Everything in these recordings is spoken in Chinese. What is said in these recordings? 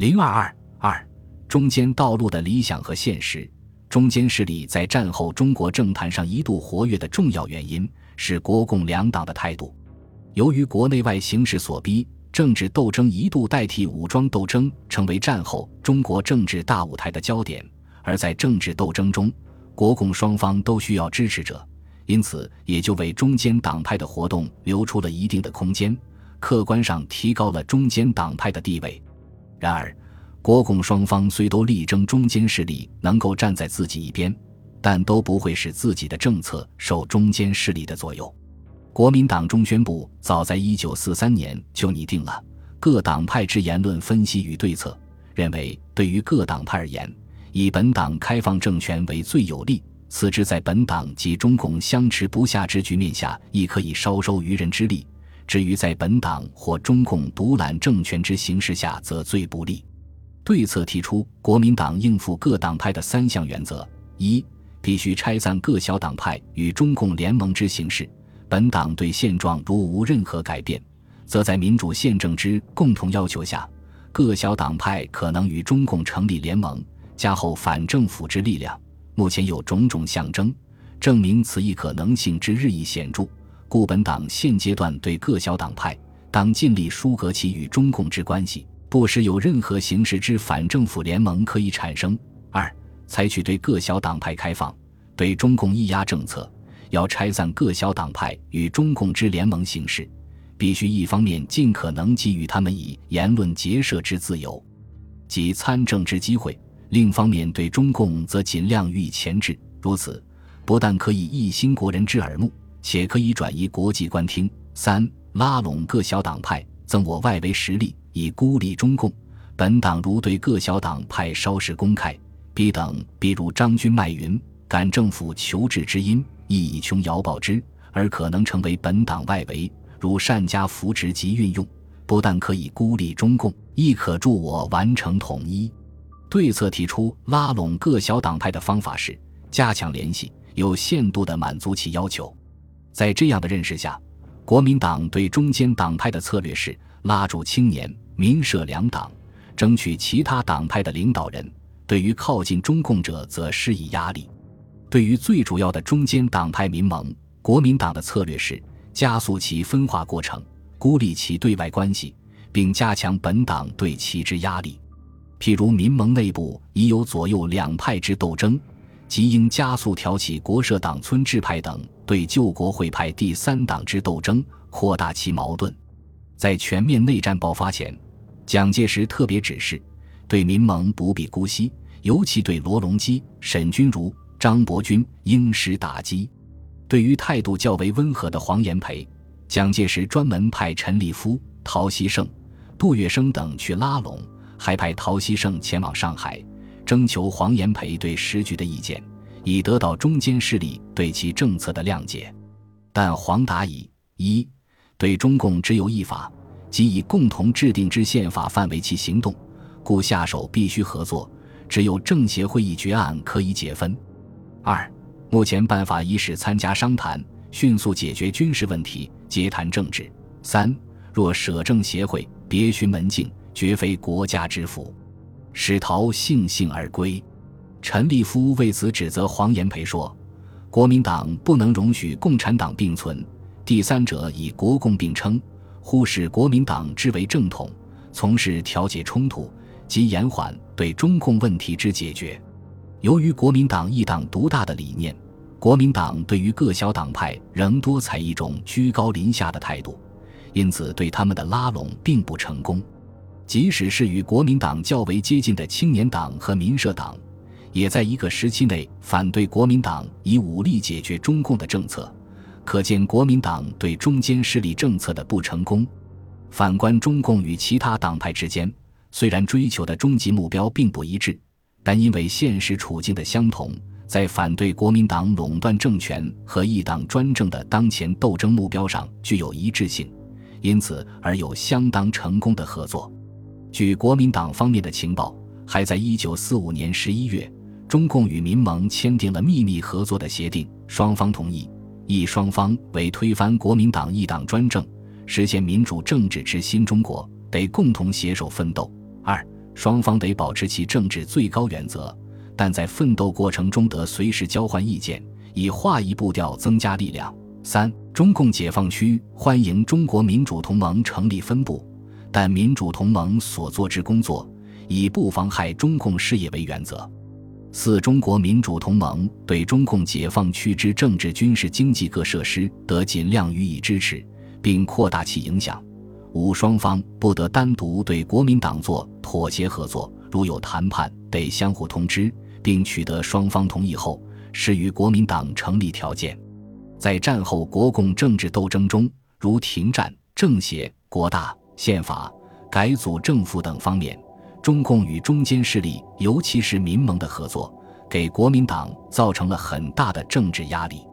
零二二二中间道路的理想和现实。中间势力在战后中国政坛上一度活跃的重要原因是国共两党的态度。由于国内外形势所逼，政治斗争一度代替武装斗争成为战后中国政治大舞台的焦点。而在政治斗争中，国共双方都需要支持者，因此也就为中间党派的活动留出了一定的空间，客观上提高了中间党派的地位。然而，国共双方虽都力争中间势力能够站在自己一边，但都不会使自己的政策受中间势力的左右。国民党中宣部早在一九四三年就拟定了各党派之言论分析与对策，认为对于各党派而言，以本党开放政权为最有利，此之在本党及中共相持不下之局面下，亦可以稍收渔人之利。至于在本党或中共独揽政权之形势下，则最不利。对策提出，国民党应付各党派的三项原则：一、必须拆散各小党派与中共联盟之形式；本党对现状如无任何改变，则在民主宪政之共同要求下，各小党派可能与中共成立联盟，加厚反政府之力量。目前有种种象征，证明此一可能性之日益显著。故本党现阶段对各小党派，当尽力疏隔其与中共之关系，不使有任何形式之反政府联盟可以产生。二、采取对各小党派开放、对中共抑压政策，要拆散各小党派与中共之联盟形式，必须一方面尽可能给予他们以言论结社之自由及参政之机会，另一方面对中共则尽量予以钳制。如此，不但可以一心国人之耳目。且可以转移国际观听。三、拉拢各小党派，增我外围实力，以孤立中共。本党如对各小党派稍事公开，彼等必如张军卖云，感政府求治之音，亦以穷遥报之，而可能成为本党外围。如善加扶持及运用，不但可以孤立中共，亦可助我完成统一。对策提出拉拢各小党派的方法是：加强联系，有限度地满足其要求。在这样的认识下，国民党对中间党派的策略是拉住青年、民社两党，争取其他党派的领导人；对于靠近中共者，则施以压力。对于最主要的中间党派民盟，国民党的策略是加速其分化过程，孤立其对外关系，并加强本党对其之压力。譬如民盟内部已有左右两派之斗争。即应加速挑起国社党村制派等对救国会派第三党之斗争，扩大其矛盾。在全面内战爆发前，蒋介石特别指示，对民盟不必姑息，尤其对罗隆基、沈钧儒、张伯钧应施打击。对于态度较为温和的黄炎培，蒋介石专门派陈立夫、陶希圣、杜月笙等去拉拢，还派陶希圣前往上海。征求黄炎培对时局的意见，以得到中间势力对其政策的谅解。但黄达以一对中共只有一法，即以共同制定之宪法范围其行动，故下手必须合作，只有政协会议决案可以解分。二目前办法一是参加商谈，迅速解决军事问题，皆谈政治。三若舍政协会，别寻门径，绝非国家之福。使陶悻悻而归，陈立夫为此指责黄炎培说：“国民党不能容许共产党并存，第三者以国共并称，忽视国民党之为正统，从事调解冲突及延缓对中共问题之解决。由于国民党一党独大的理念，国民党对于各小党派仍多采一种居高临下的态度，因此对他们的拉拢并不成功。”即使是与国民党较为接近的青年党和民社党，也在一个时期内反对国民党以武力解决中共的政策，可见国民党对中间势力政策的不成功。反观中共与其他党派之间，虽然追求的终极目标并不一致，但因为现实处境的相同，在反对国民党垄断政权和一党专政的当前斗争目标上具有一致性，因此而有相当成功的合作。据国民党方面的情报，还在一九四五年十一月，中共与民盟签订了秘密合作的协定，双方同意，一双方为推翻国民党一党专政，实现民主政治之新中国，得共同携手奋斗；二双方得保持其政治最高原则，但在奋斗过程中得随时交换意见，以划一步调增加力量。三、中共解放区欢迎中国民主同盟成立分部，但民主同盟所做之工作以不妨害中共事业为原则。四、中国民主同盟对中共解放区之政治、军事、经济各设施得尽量予以支持，并扩大其影响。五、双方不得单独对国民党做妥协合作，如有谈判，得相互通知，并取得双方同意后，适与国民党成立条件。在战后国共政治斗争中，如停战、政协、国大、宪法、改组政府等方面，中共与中间势力，尤其是民盟的合作，给国民党造成了很大的政治压力。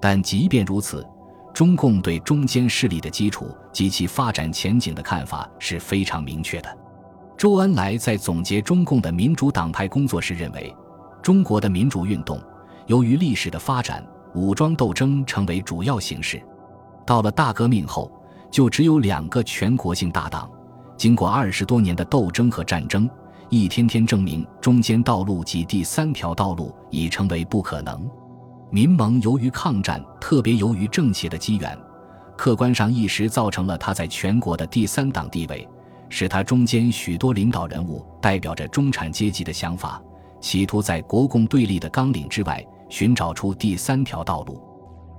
但即便如此，中共对中间势力的基础及其发展前景的看法是非常明确的。周恩来在总结中共的民主党派工作时认为，中国的民主运动由于历史的发展。武装斗争成为主要形式。到了大革命后，就只有两个全国性大党。经过二十多年的斗争和战争，一天天证明中间道路及第三条道路已成为不可能。民盟由于抗战，特别由于政协的机缘，客观上一时造成了他在全国的第三党地位，使他中间许多领导人物代表着中产阶级的想法，企图在国共对立的纲领之外。寻找出第三条道路，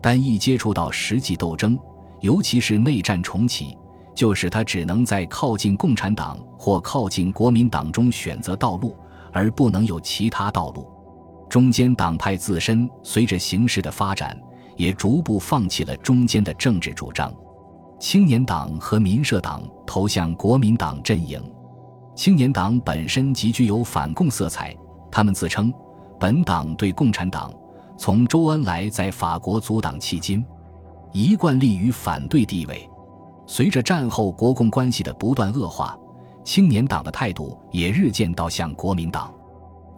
但一接触到实际斗争，尤其是内战重启，就使他只能在靠近共产党或靠近国民党中选择道路，而不能有其他道路。中间党派自身随着形势的发展，也逐步放弃了中间的政治主张。青年党和民社党投向国民党阵营。青年党本身极具有反共色彩，他们自称本党对共产党。从周恩来在法国阻挡迄今，一贯立于反对地位。随着战后国共关系的不断恶化，青年党的态度也日渐倒向国民党。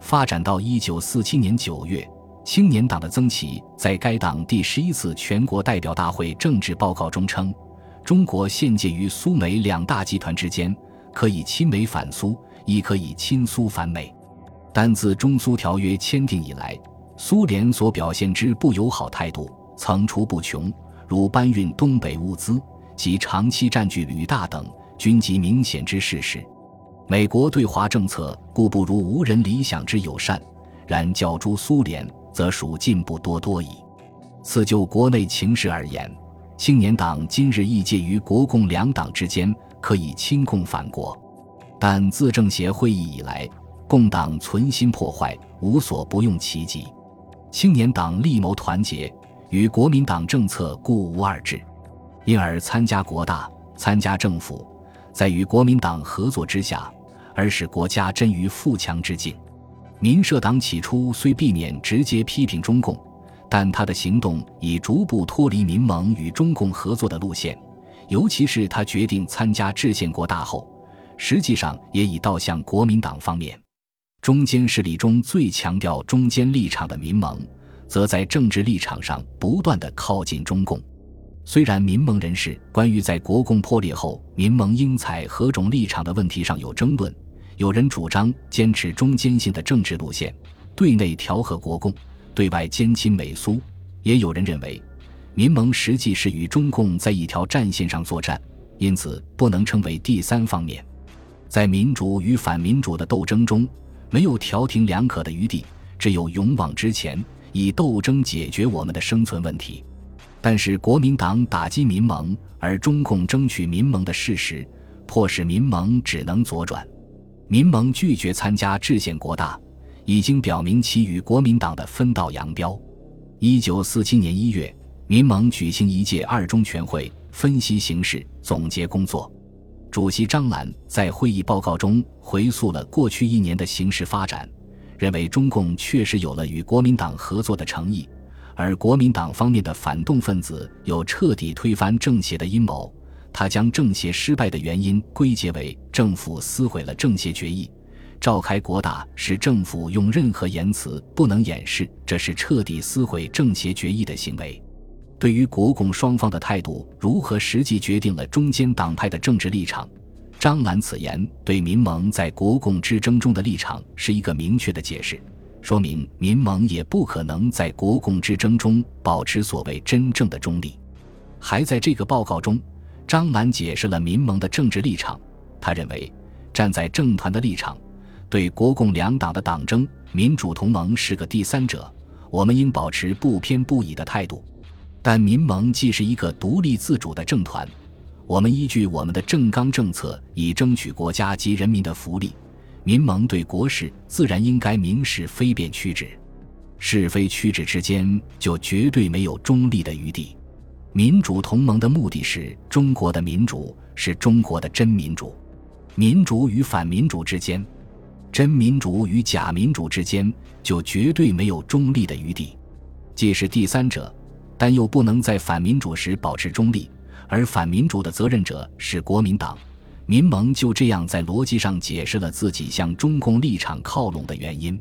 发展到一九四七年九月，青年党的曾琦在该党第十一次全国代表大会政治报告中称：“中国现介于苏美两大集团之间，可以亲美反苏，亦可以亲苏反美。但自中苏条约签订以来。”苏联所表现之不友好态度层出不穷，如搬运东北物资及长期占据旅大等，均极明显之事实。美国对华政策固不如无人理想之友善，然较诸苏联，则属进步多多矣。此就国内情势而言，青年党今日亦介于国共两党之间，可以亲共反国。但自政协会议以来，共党存心破坏，无所不用其极。青年党力谋团结，与国民党政策故无二致，因而参加国大、参加政府，在与国民党合作之下，而使国家臻于富强之境。民社党起初虽避免直接批评中共，但他的行动已逐步脱离民盟与中共合作的路线，尤其是他决定参加制宪国大后，实际上也已倒向国民党方面。中间势力中最强调中间立场的民盟，则在政治立场上不断的靠近中共。虽然民盟人士关于在国共破裂后民盟应采何种立场的问题上有争论，有人主张坚持中间性的政治路线，对内调和国共，对外坚亲美苏；也有人认为，民盟实际是与中共在一条战线上作战，因此不能称为第三方面。在民主与反民主的斗争中。没有调停两可的余地，只有勇往直前，以斗争解决我们的生存问题。但是国民党打击民盟，而中共争取民盟的事实，迫使民盟只能左转。民盟拒绝参加制宪国大，已经表明其与国民党的分道扬镳。一九四七年一月，民盟举行一届二中全会，分析形势，总结工作。主席张澜在会议报告中回溯了过去一年的形势发展，认为中共确实有了与国民党合作的诚意，而国民党方面的反动分子有彻底推翻政协的阴谋。他将政协失败的原因归结为政府撕毁了政协决议，召开国大是政府用任何言辞不能掩饰这是彻底撕毁政协决议的行为。对于国共双方的态度如何，实际决定了中间党派的政治立场。张澜此言对民盟在国共之争中的立场是一个明确的解释，说明民盟也不可能在国共之争中保持所谓真正的中立。还在这个报告中，张澜解释了民盟的政治立场。他认为，站在政团的立场，对国共两党的党争，民主同盟是个第三者，我们应保持不偏不倚的态度。但民盟既是一个独立自主的政团，我们依据我们的政纲政策，以争取国家及人民的福利。民盟对国事自然应该明是非辩曲直，是非曲直之间就绝对没有中立的余地。民主同盟的目的是中国的民主，是中国的真民主。民主与反民主之间，真民主与假民主之间，就绝对没有中立的余地。既是第三者，但又不能在反民主时保持中立，而反民主的责任者是国民党。民盟就这样在逻辑上解释了自己向中共立场靠拢的原因。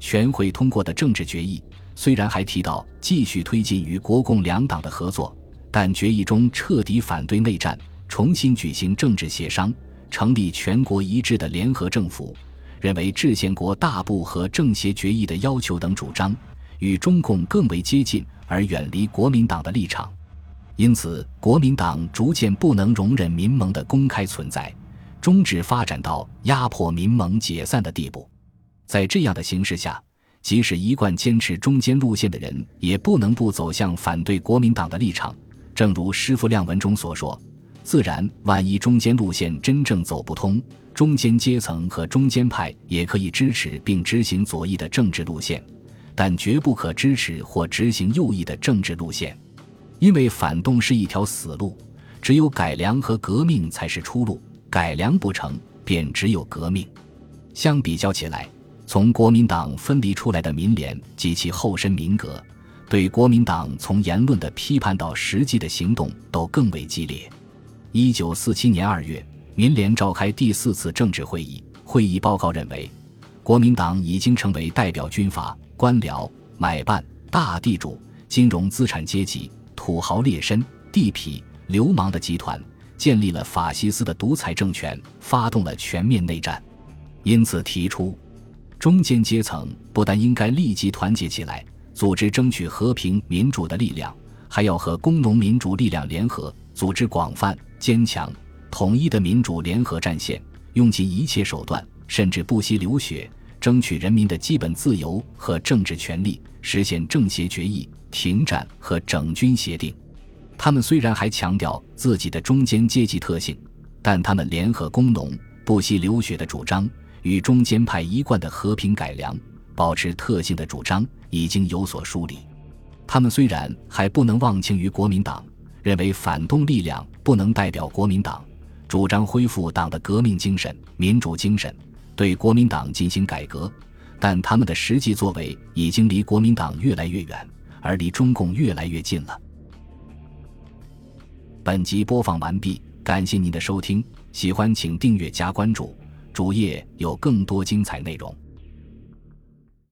全会通过的政治决议。虽然还提到继续推进与国共两党的合作，但决议中彻底反对内战，重新举行政治协商，成立全国一致的联合政府，认为制宪国大部和政协决议的要求等主张与中共更为接近，而远离国民党的立场，因此国民党逐渐不能容忍民盟的公开存在，终止发展到压迫民盟解散的地步。在这样的形势下。即使一贯坚持中间路线的人，也不能不走向反对国民党的立场。正如师傅亮文中所说：“自然，万一中间路线真正走不通，中间阶层和中间派也可以支持并执行左翼的政治路线，但绝不可支持或执行右翼的政治路线，因为反动是一条死路，只有改良和革命才是出路。改良不成，便只有革命。相比较起来。”从国民党分离出来的民联及其后身民革，对国民党从言论的批判到实际的行动都更为激烈。一九四七年二月，民联召开第四次政治会议，会议报告认为，国民党已经成为代表军阀、官僚、买办、大地主、金融资产阶级、土豪劣绅、地痞、流氓的集团，建立了法西斯的独裁政权，发动了全面内战，因此提出。中间阶层不但应该立即团结起来，组织争取和平民主的力量，还要和工农民主力量联合，组织广泛、坚强、统一的民主联合战线，用尽一切手段，甚至不惜流血，争取人民的基本自由和政治权利，实现政协决议、停战和整军协定。他们虽然还强调自己的中间阶级特性，但他们联合工农、不惜流血的主张。与中间派一贯的和平改良、保持特性的主张已经有所梳理。他们虽然还不能忘情于国民党，认为反动力量不能代表国民党，主张恢复党的革命精神、民主精神，对国民党进行改革，但他们的实际作为已经离国民党越来越远，而离中共越来越近了。本集播放完毕，感谢您的收听，喜欢请订阅加关注。主页有更多精彩内容。